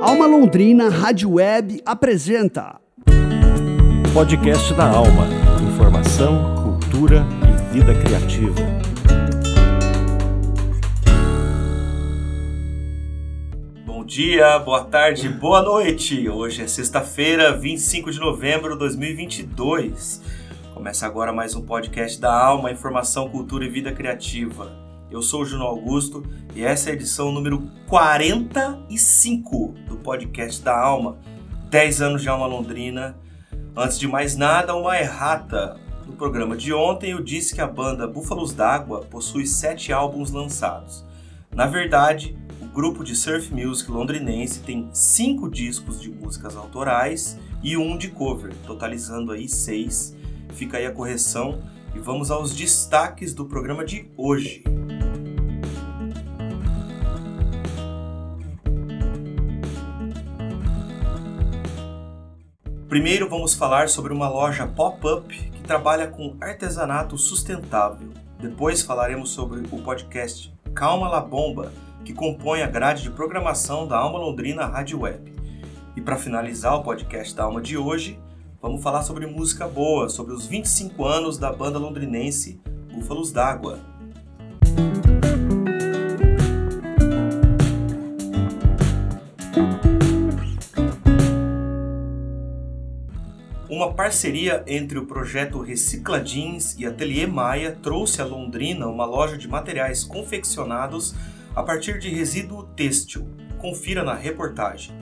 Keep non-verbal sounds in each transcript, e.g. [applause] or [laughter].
Alma Londrina Rádio Web apresenta Podcast da Alma. Informação, cultura e vida criativa. Bom dia, boa tarde, boa noite. Hoje é sexta-feira, 25 de novembro de 2022. Começa agora mais um podcast da Alma, Informação, Cultura e Vida Criativa. Eu sou o Juno Augusto e essa é a edição número 45 do podcast da Alma. 10 anos de Alma Londrina. Antes de mais nada, uma errata. No programa de ontem eu disse que a banda Búfalos d'Água possui sete álbuns lançados. Na verdade, o grupo de surf music londrinense tem cinco discos de músicas autorais e um de cover, totalizando aí seis. Fica aí a correção e vamos aos destaques do programa de hoje. Primeiro vamos falar sobre uma loja pop-up que trabalha com artesanato sustentável. Depois falaremos sobre o podcast Calma La Bomba, que compõe a grade de programação da Alma Londrina Rádio Web. E para finalizar o podcast da Alma de hoje, vamos falar sobre música boa, sobre os 25 anos da banda londrinense Búfalos d'Água. Parceria entre o projeto Recicla Jeans e Ateliê Maia trouxe a Londrina uma loja de materiais confeccionados a partir de resíduo têxtil. Confira na reportagem.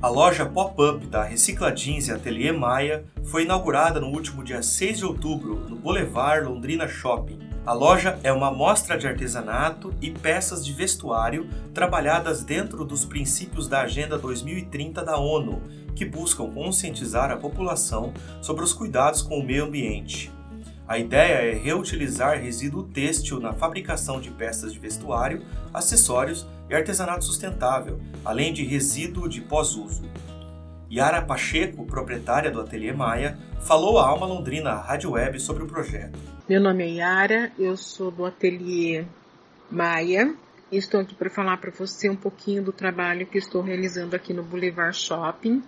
A loja pop-up da Recicla Jeans e Ateliê Maia foi inaugurada no último dia 6 de outubro no Boulevard Londrina Shopping. A loja é uma mostra de artesanato e peças de vestuário trabalhadas dentro dos princípios da Agenda 2030 da ONU, que buscam conscientizar a população sobre os cuidados com o meio ambiente. A ideia é reutilizar resíduo têxtil na fabricação de peças de vestuário, acessórios e artesanato sustentável, além de resíduo de pós-uso. Yara Pacheco, proprietária do Ateliê Maia, falou à Alma Londrina Rádio Web sobre o projeto. Meu nome é Yara, eu sou do Ateliê Maia estou aqui para falar para você um pouquinho do trabalho que estou realizando aqui no Boulevard Shopping,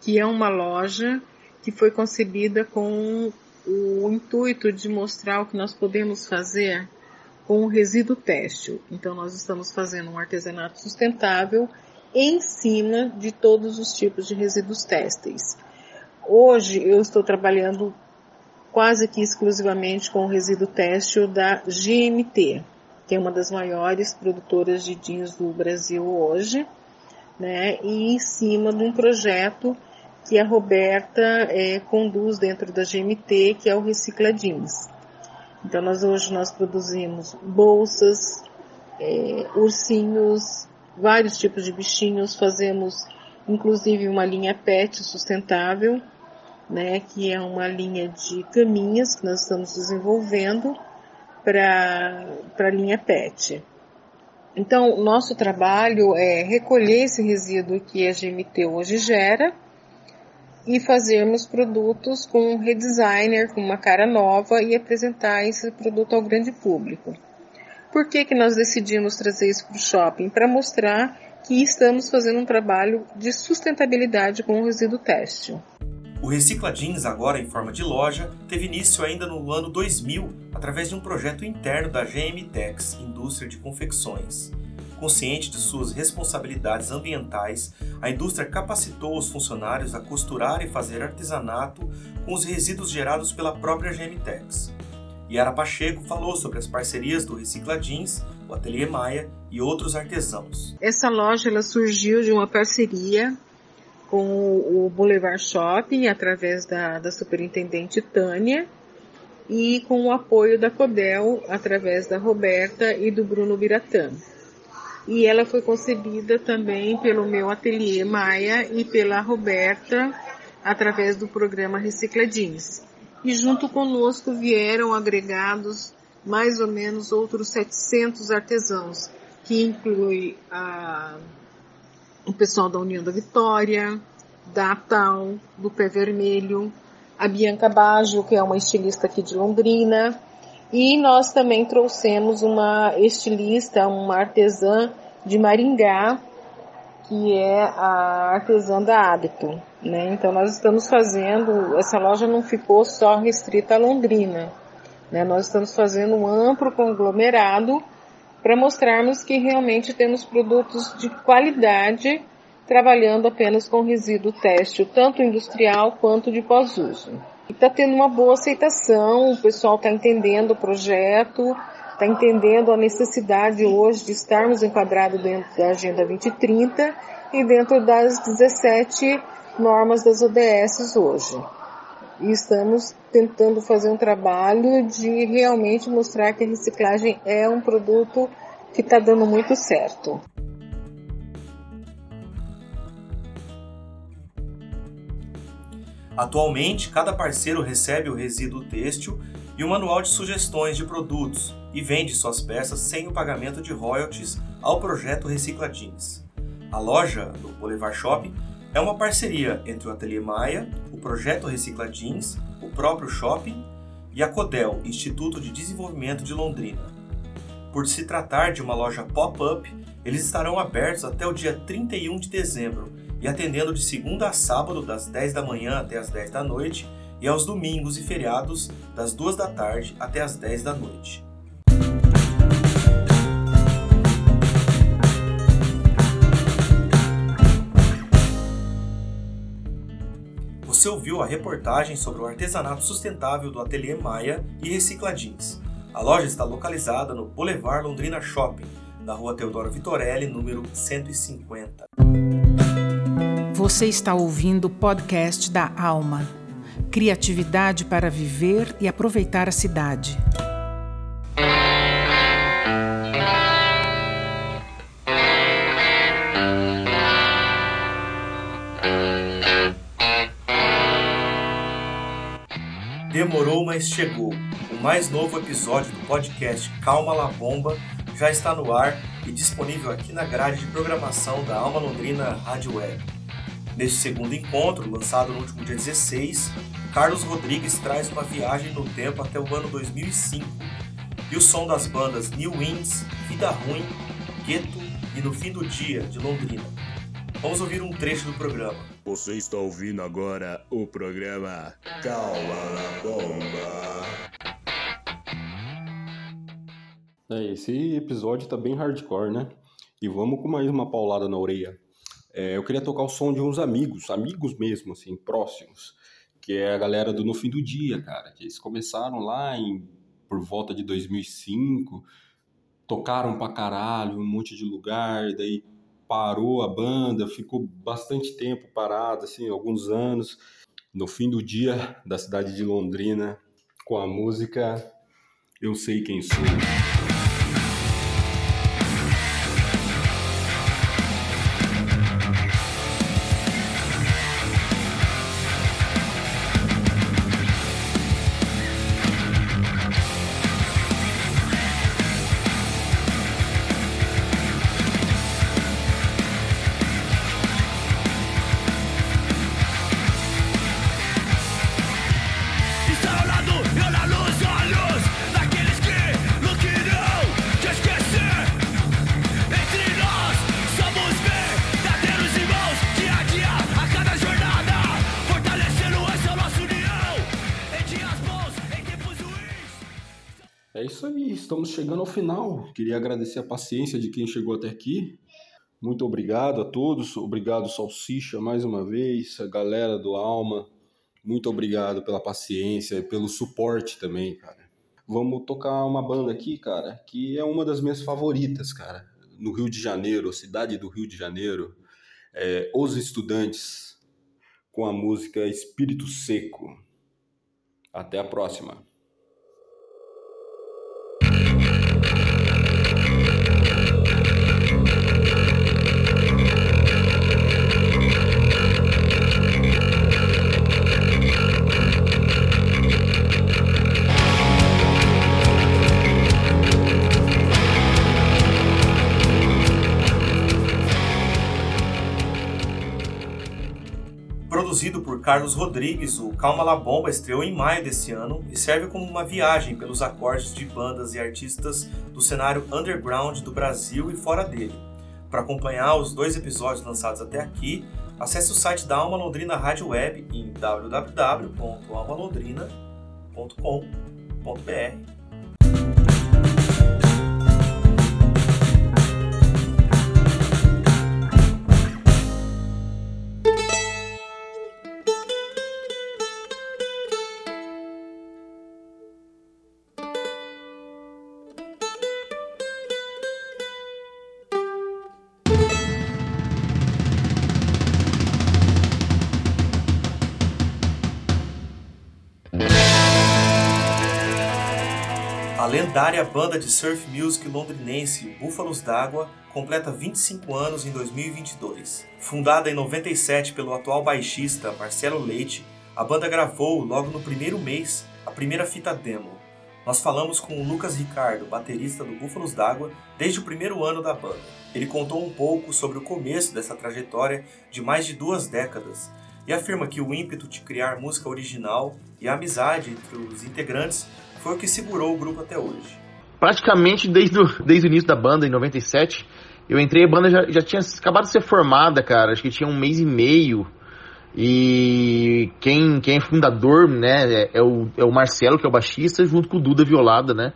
que é uma loja que foi concebida com o intuito de mostrar o que nós podemos fazer com o resíduo têxtil. Então nós estamos fazendo um artesanato sustentável em cima de todos os tipos de resíduos têxteis. Hoje eu estou trabalhando quase que exclusivamente com o resíduo têxtil da GMT, que é uma das maiores produtoras de jeans do Brasil hoje, né? E em cima de um projeto que a Roberta é, conduz dentro da GMT, que é o Recicla Jeans. Então nós hoje nós produzimos bolsas, é, ursinhos, vários tipos de bichinhos, fazemos inclusive uma linha PET sustentável, né, que é uma linha de caminhas que nós estamos desenvolvendo para a linha PET. Então, nosso trabalho é recolher esse resíduo que a GMT hoje gera e fazermos produtos com um redesigner, com uma cara nova e apresentar esse produto ao grande público. Por que, que nós decidimos trazer isso para o shopping? Para mostrar que estamos fazendo um trabalho de sustentabilidade com o resíduo têxtil. O Recicla Jeans, agora em forma de loja, teve início ainda no ano 2000 através de um projeto interno da GMTEX, Indústria de Confecções. Consciente de suas responsabilidades ambientais, a indústria capacitou os funcionários a costurar e fazer artesanato com os resíduos gerados pela própria GMTEX. Yara Pacheco falou sobre as parcerias do Recicla Jeans, o Ateliê Maia e outros artesãos. Essa loja ela surgiu de uma parceria com o Boulevard Shopping através da, da superintendente Tânia e com o apoio da Codel através da Roberta e do Bruno Biratã. E ela foi concebida também pelo meu ateliê Maia e pela Roberta através do programa Recicla Jeans. E junto conosco vieram agregados mais ou menos outros 700 artesãos, que inclui a o pessoal da União da Vitória, da Tal, do Pé Vermelho, a Bianca Baggio, que é uma estilista aqui de Londrina, e nós também trouxemos uma estilista, uma artesã de Maringá, que é a artesã da Hábito. Né? Então nós estamos fazendo, essa loja não ficou só restrita a Londrina. Né? Nós estamos fazendo um amplo conglomerado para mostrarmos que realmente temos produtos de qualidade trabalhando apenas com resíduo têxtil, tanto industrial quanto de pós-uso. Está tendo uma boa aceitação, o pessoal está entendendo o projeto, está entendendo a necessidade hoje de estarmos enquadrados dentro da Agenda 2030 e dentro das 17 normas das ODS hoje. E estamos tentando fazer um trabalho de realmente mostrar que a reciclagem é um produto que está dando muito certo. Atualmente, cada parceiro recebe o resíduo têxtil e um manual de sugestões de produtos e vende suas peças sem o pagamento de royalties ao projeto Recicladins. A loja do Boulevard Shopping é uma parceria entre o Ateliê Maia, o projeto Recicladins, o próprio shopping e a CODEL, Instituto de Desenvolvimento de Londrina. Por se tratar de uma loja pop-up, eles estarão abertos até o dia 31 de dezembro e atendendo de segunda a sábado, das 10 da manhã até as 10 da noite, e aos domingos e feriados, das 2 da tarde até as 10 da noite. Você ouviu a reportagem sobre o artesanato sustentável do Ateliê Maia e Recicladins. A loja está localizada no Boulevard Londrina Shopping, na rua Teodoro Vitorelli, número 150. Você está ouvindo o podcast da Alma. Criatividade para viver e aproveitar a cidade. Demorou, mas chegou. O mais novo episódio do podcast Calma La Bomba já está no ar e disponível aqui na grade de programação da Alma Londrina Rádio Web. Neste segundo encontro, lançado no último dia 16, Carlos Rodrigues traz uma viagem no tempo até o ano 2005 e o som das bandas New Winds, Vida Ruim, Gueto e No Fim do Dia, de Londrina. Vamos ouvir um trecho do programa. Você está ouvindo agora o programa Calma na Bomba. É, esse episódio tá bem hardcore, né? E vamos com mais uma paulada na orelha. É, eu queria tocar o som de uns amigos, amigos mesmo, assim, próximos, que é a galera do No Fim do Dia, cara, que eles começaram lá em, por volta de 2005, tocaram pra caralho, um monte de lugar, daí parou a banda, ficou bastante tempo parado, assim, alguns anos, no fim do dia da cidade de Londrina, com a música Eu Sei Quem Sou. Chegando ao final. Queria agradecer a paciência de quem chegou até aqui. Muito obrigado a todos. Obrigado, Salsicha, mais uma vez. A galera do Alma. Muito obrigado pela paciência e pelo suporte também, cara. Vamos tocar uma banda aqui, cara, que é uma das minhas favoritas, cara. No Rio de Janeiro, cidade do Rio de Janeiro. É, Os Estudantes, com a música Espírito Seco. Até a próxima. Carlos Rodrigues, o Calma La Bomba estreou em maio desse ano e serve como uma viagem pelos acordes de bandas e artistas do cenário underground do Brasil e fora dele. Para acompanhar os dois episódios lançados até aqui, acesse o site da Alma Londrina Rádio Web em www.almalondrina.com.br. lendária banda de surf music londrinense Búfalos d'Água completa 25 anos em 2022. Fundada em 97 pelo atual baixista Marcelo Leite, a banda gravou, logo no primeiro mês, a primeira fita demo. Nós falamos com o Lucas Ricardo, baterista do Búfalos d'Água, desde o primeiro ano da banda. Ele contou um pouco sobre o começo dessa trajetória de mais de duas décadas e afirma que o ímpeto de criar música original e a amizade entre os integrantes foi o que segurou o grupo até hoje. Praticamente desde o, desde o início da banda, em 97, eu entrei, a banda já, já tinha acabado de ser formada, cara, acho que tinha um mês e meio. E quem, quem é fundador, né, é, é o, é o Marcelo, que é o baixista, junto com o Duda Violada, né,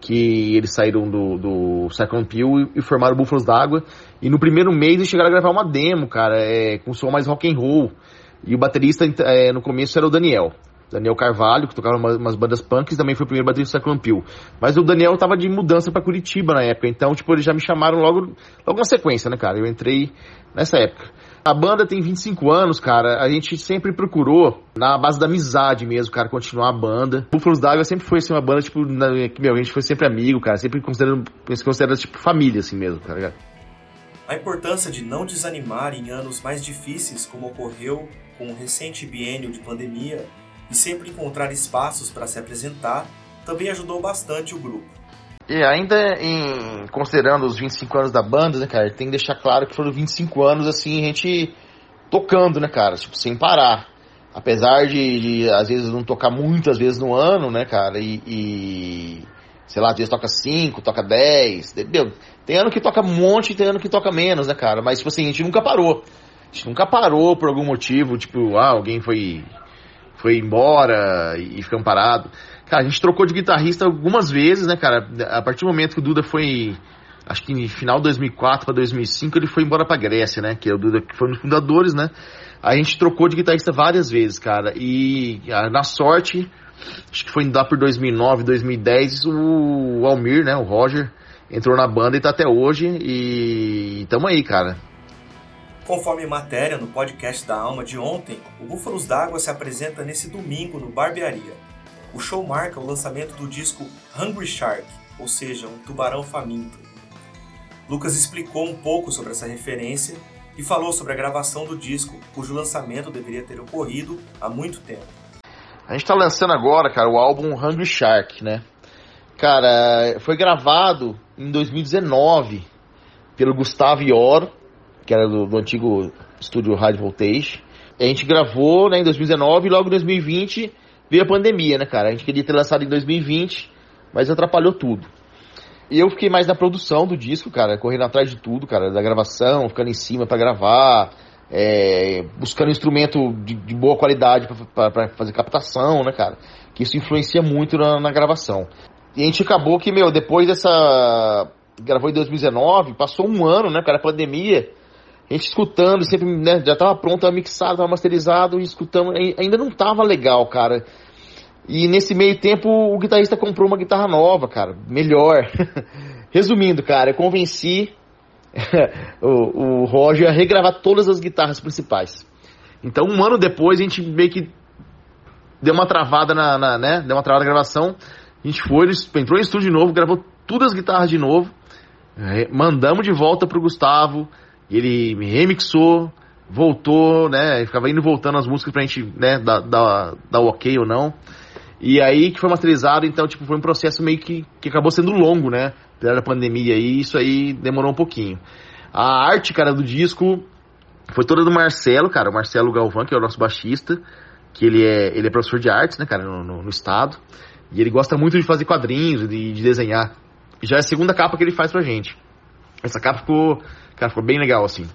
que eles saíram do, do Second e, e formaram Búfalos d'Água. E no primeiro mês eles chegaram a gravar uma demo, cara, é, com som mais rock and roll. E o baterista é, no começo era o Daniel. Daniel Carvalho, que tocava umas, umas bandas punks, também foi o primeiro baterista do Second Pill. Mas o Daniel tava de mudança para Curitiba na época, então, tipo, eles já me chamaram logo, logo na sequência, né, cara? Eu entrei nessa época. A banda tem 25 anos, cara. A gente sempre procurou, na base da amizade mesmo, cara, continuar a banda. Búfalos d'Água sempre foi assim, uma banda, tipo, na, que, meu, a gente foi sempre amigo, cara. Sempre considerando, se considera, tipo, família, assim mesmo, tá ligado? A importância de não desanimar em anos mais difíceis, como ocorreu com o recente biênio de pandemia, e sempre encontrar espaços para se apresentar, também ajudou bastante o grupo. E ainda em considerando os 25 anos da banda, né, cara, tem que deixar claro que foram 25 anos assim, a gente tocando, né, cara, tipo, sem parar. Apesar de, de às vezes não tocar muitas vezes no ano, né, cara, e, e sei lá, às vezes toca 5, toca 10, entendeu? Tem ano que toca um monte, tem ano que toca menos, né, cara? Mas, tipo assim, a gente nunca parou. A gente nunca parou por algum motivo, tipo, ah, alguém foi foi embora e, ficamos parados. Cara, a gente trocou de guitarrista algumas vezes, né, cara? A partir do momento que o Duda foi, acho que em final de 2004 para 2005, ele foi embora pra Grécia, né? Que é o Duda que foi um dos fundadores, né? A gente trocou de guitarrista várias vezes, cara. E na sorte, acho que foi lá por 2009, 2010, o Almir, né, o Roger, entrou na banda e tá até hoje. E tamo aí, cara. Conforme matéria no podcast da Alma de ontem, o Búfalos d'Água se apresenta nesse domingo no Barbearia. O show marca o lançamento do disco Hungry Shark, ou seja, um tubarão faminto. Lucas explicou um pouco sobre essa referência e falou sobre a gravação do disco, cujo lançamento deveria ter ocorrido há muito tempo. A gente tá lançando agora, cara, o álbum Hungry Shark, né? Cara, foi gravado em 2019 pelo Gustavo Ioro, que era do, do antigo estúdio High Voltage. A gente gravou né, em 2019 e logo em 2020 veio a pandemia, né, cara? A gente queria ter lançado em 2020, mas atrapalhou tudo. E eu fiquei mais na produção do disco, cara, correndo atrás de tudo, cara, da gravação, ficando em cima para gravar, é, buscando instrumento de, de boa qualidade para fazer captação, né, cara? Que isso influencia muito na, na gravação. E a gente acabou que, meu, depois dessa. Gravou em 2019, passou um ano, né, cara, a pandemia a gente escutando, sempre, né, já tava pronto, tava mixado, tava masterizado, escutando, ainda não tava legal, cara. E nesse meio tempo o guitarrista comprou uma guitarra nova, cara, melhor. [laughs] Resumindo, cara, eu convenci [laughs] o, o Roger a regravar todas as guitarras principais. Então, um ano depois, a gente meio que deu uma travada na, na né, deu uma travada na gravação. A gente foi, entrou em estúdio de novo, gravou todas as guitarras de novo. Mandamos de volta pro Gustavo ele remixou, voltou, né? Ficava indo e voltando as músicas pra gente, né, dar, dar ok ou não. E aí que foi masterizado, então, tipo, foi um processo meio que, que acabou sendo longo, né? Pela pandemia e isso aí demorou um pouquinho. A arte, cara, do disco foi toda do Marcelo, cara, o Marcelo Galvão, que é o nosso baixista, que ele é, ele é professor de artes, né, cara, no, no, no estado. E ele gosta muito de fazer quadrinhos, de, de desenhar. Já é a segunda capa que ele faz pra gente. Essa capa ficou, cara, ficou bem legal, assim.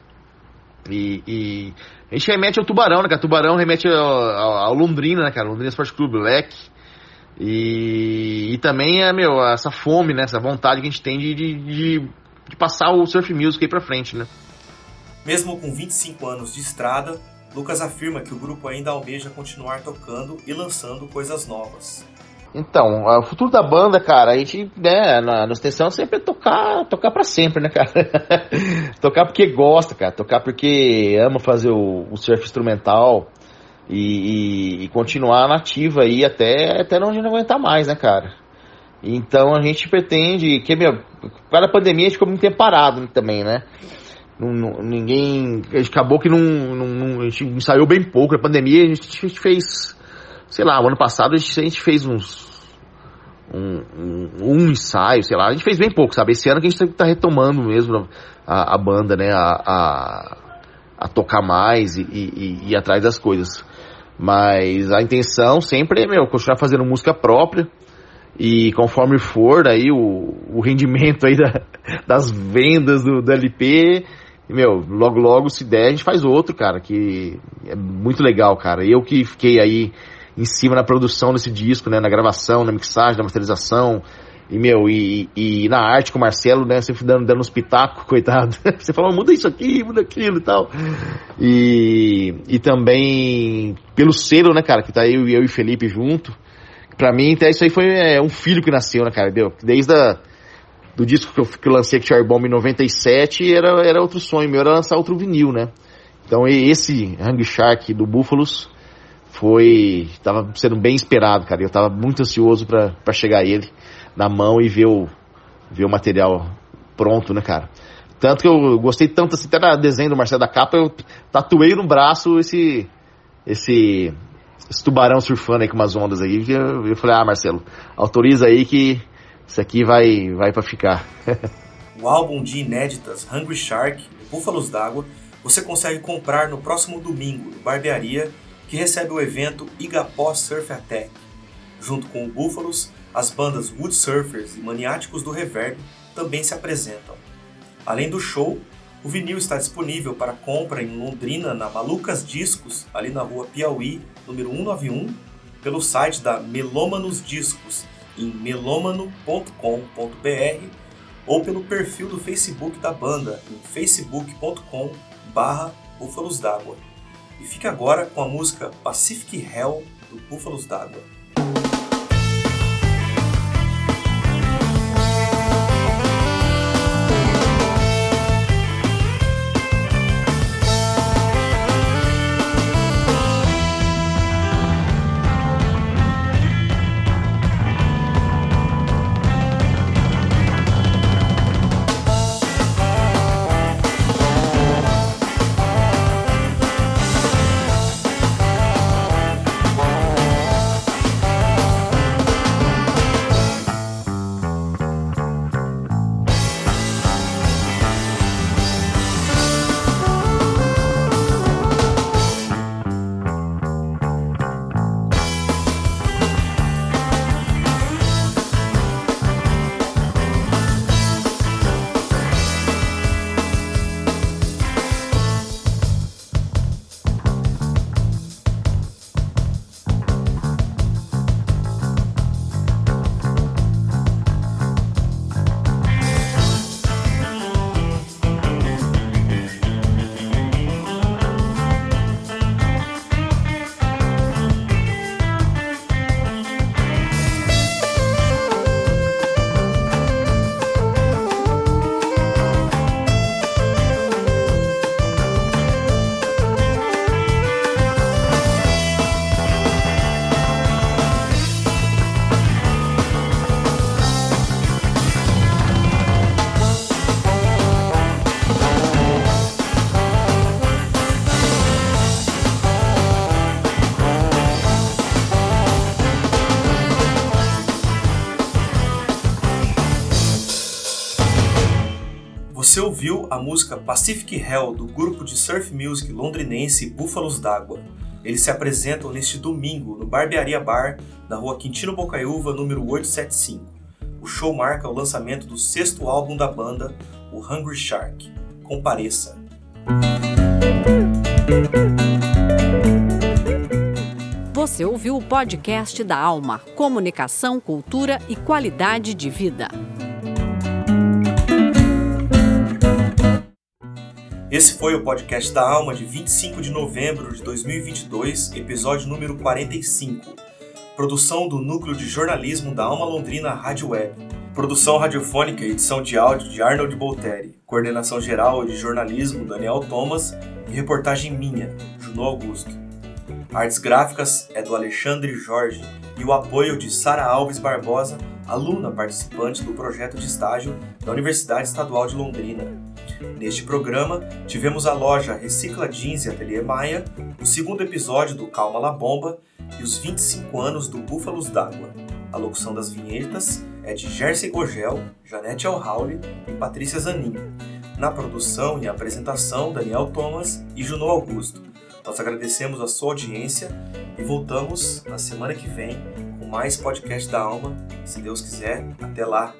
E, e a gente remete ao Tubarão, né, cara? Tubarão remete ao, ao, ao Londrina, né, cara? Londrina Esporte Clube, Leque. E, e também, é, meu, essa fome, né? Essa vontade que a gente tem de, de, de, de passar o surf music aí pra frente, né? Mesmo com 25 anos de estrada, Lucas afirma que o grupo ainda almeja continuar tocando e lançando coisas novas. Então, o futuro da banda, cara, a gente, né, na nossa intenção sempre é tocar, tocar para sempre, né, cara? [laughs] tocar porque gosta, cara, tocar porque ama fazer o, o surf instrumental e, e, e, continuar nativa aí até, até não aguentar mais, né, cara? Então a gente pretende, que, meu, cada pandemia a gente ficou muito tempo parado também, né? Não, não, ninguém. Acabou que não, não, A gente ensaiou bem pouco. Na pandemia a gente, a gente fez. Sei lá, o ano passado a gente, fez uns. Um, um, um, ensaio, sei lá. A gente fez bem pouco, sabe? Esse ano que a gente tá, tá retomando mesmo a, a banda, né? A, a, a tocar mais e, e, e, ir atrás das coisas. Mas a intenção sempre é, meu, continuar fazendo música própria. E conforme for aí o, o rendimento aí da, das vendas do, do LP, meu, logo logo, se der, a gente faz outro, cara, que é muito legal, cara. Eu que fiquei aí em cima na produção desse disco, né, na gravação, na mixagem, na masterização, e, meu, e, e na arte com o Marcelo, né, sempre dando, dando uns pitacos, [laughs] coitado. Você falou, muda isso aqui, muda aquilo e tal. E, e também pelo selo, né, cara, que tá eu, eu e Felipe junto. Pra mim, até isso aí foi é, um filho que nasceu, né, cara, deu? Desde a do disco que eu, que eu lancei com Cherry Bomb em 97, era, era outro sonho meu, era lançar outro vinil, né? Então esse Hang Shark do Búfalos foi. tava sendo bem esperado, cara. Eu tava muito ansioso para chegar ele na mão e ver o, ver o material pronto, né, cara? Tanto que eu gostei tanto assim, até no desenho do Marcelo da Capa, eu tatuei no braço esse. esse. esse tubarão surfando aí com umas ondas aí. Eu, eu falei, ah, Marcelo, autoriza aí que isso aqui vai, vai para ficar. [laughs] o álbum de inéditas Hungry Shark, Búfalos d'Água, você consegue comprar no próximo domingo no Barbearia, que recebe o evento Igapó Surf Attack. Junto com o Búfalos, as bandas Wood Surfers e Maniáticos do Reverb também se apresentam. Além do show, o vinil está disponível para compra em Londrina, na Malucas Discos, ali na rua Piauí, número 191, pelo site da Melômanos Discos, em melomano.com.br ou pelo perfil do Facebook da banda em facebook.com barra d'Água. E fique agora com a música Pacific Hell do Búfalos d'Água. Ouviu a música Pacific Hell do grupo de surf music londrinense Búfalos d'Água. Eles se apresentam neste domingo no Barbearia Bar, na rua Quintino Bocaiúva, número 875. O show marca o lançamento do sexto álbum da banda, o Hungry Shark. Compareça! Você ouviu o podcast da Alma, Comunicação, Cultura e Qualidade de Vida. Esse foi o podcast da Alma de 25 de novembro de 2022, episódio número 45. Produção do Núcleo de Jornalismo da Alma Londrina Rádio Web. Produção radiofônica e edição de áudio de Arnold Bolteri. Coordenação geral de jornalismo Daniel Thomas e reportagem minha, Juno Augusto. Artes gráficas é do Alexandre Jorge e o apoio de Sara Alves Barbosa, aluna participante do projeto de estágio da Universidade Estadual de Londrina. Neste programa, tivemos a loja Recicla Jeans e Ateliê Maia, o segundo episódio do Calma La Bomba e os 25 anos do Búfalos d'Água. A locução das vinhetas é de Jersey Gogel, Janete Alhauli e Patrícia Zanin. Na produção e apresentação, Daniel Thomas e Juno Augusto. Nós agradecemos a sua audiência e voltamos na semana que vem com mais podcast da Alma. Se Deus quiser, até lá.